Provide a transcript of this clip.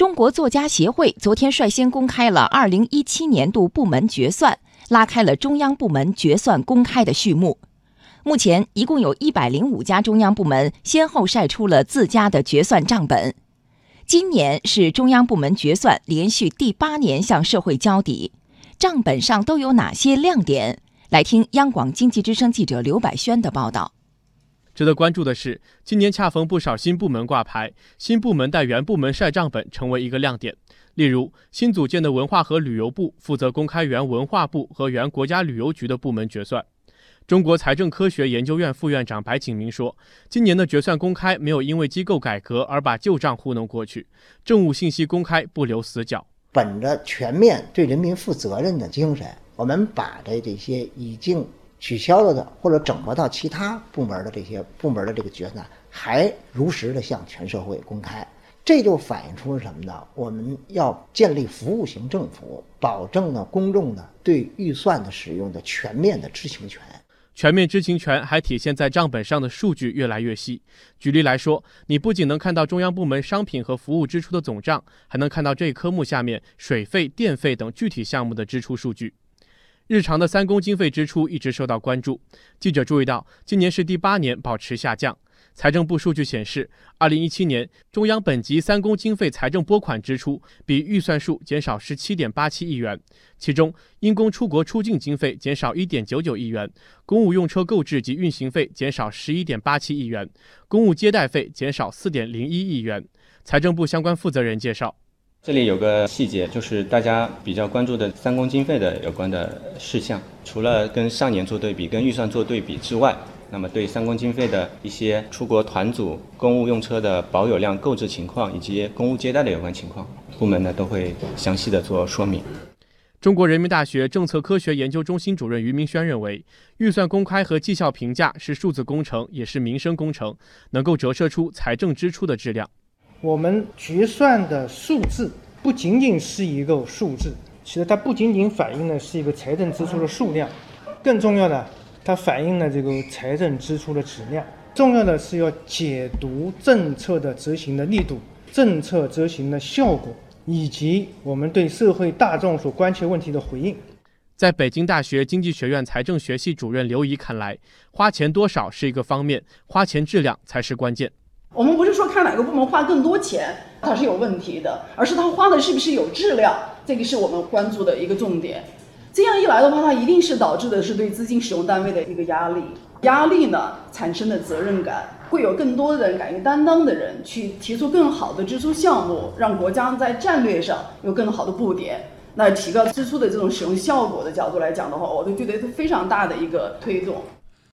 中国作家协会昨天率先公开了2017年度部门决算，拉开了中央部门决算公开的序幕。目前，一共有一百零五家中央部门先后晒出了自家的决算账本。今年是中央部门决算连续第八年向社会交底，账本上都有哪些亮点？来听央广经济之声记者刘百轩的报道。值得关注的是，今年恰逢不少新部门挂牌，新部门带原部门晒账本成为一个亮点。例如，新组建的文化和旅游部负责公开原文化部和原国家旅游局的部门决算。中国财政科学研究院副院长白景明说：“今年的决算公开没有因为机构改革而把旧账糊弄过去，政务信息公开不留死角。本着全面对人民负责任的精神，我们把这这些已经取消了的或者整合到其他部门的这些部门的这个决算，还如实的向全社会公开。这就反映出了什么呢？我们要建立服务型政府，保证呢公众呢对预算的使用的全面的知情权。”全面知情权还体现在账本上的数据越来越细。举例来说，你不仅能看到中央部门商品和服务支出的总账，还能看到这一科目下面水费、电费等具体项目的支出数据。日常的三公经费支出一直受到关注。记者注意到，今年是第八年保持下降。财政部数据显示，二零一七年中央本级三公经费财政拨款支出比预算数减少十七点八七亿元，其中因公出国出境经费减少一点九九亿元，公务用车购置及运行费减少十一点八七亿元，公务接待费减少四点零一亿元。财政部相关负责人介绍，这里有个细节，就是大家比较关注的三公经费的有关的事项，除了跟上年做对比、跟预算做对比之外。那么，对三公经费的一些出国团组、公务用车的保有量购置情况以及公务接待的有关情况，部门呢都会详细的做说明。中国人民大学政策科学研究中心主任于明轩认为，预算公开和绩效评价是数字工程，也是民生工程，能够折射出财政支出的质量。我们决算的数字不仅仅是一个数字，其实它不仅仅反映的是一个财政支出的数量，更重要的。它反映了这个财政支出的质量。重要的是要解读政策的执行的力度、政策执行的效果，以及我们对社会大众所关切问题的回应。在北京大学经济学院财政学系主任刘怡看来，花钱多少是一个方面，花钱质量才是关键。我们不是说看哪个部门花更多钱，它是有问题的，而是它花的是不是有质量，这个是我们关注的一个重点。这样一来的话，它一定是导致的是对资金使用单位的一个压力，压力呢产生的责任感，会有更多的人敢于担当的人去提出更好的支出项目，让国家在战略上有更好的布点。那提高支出的这种使用效果的角度来讲的话，我都觉得是非常大的一个推动。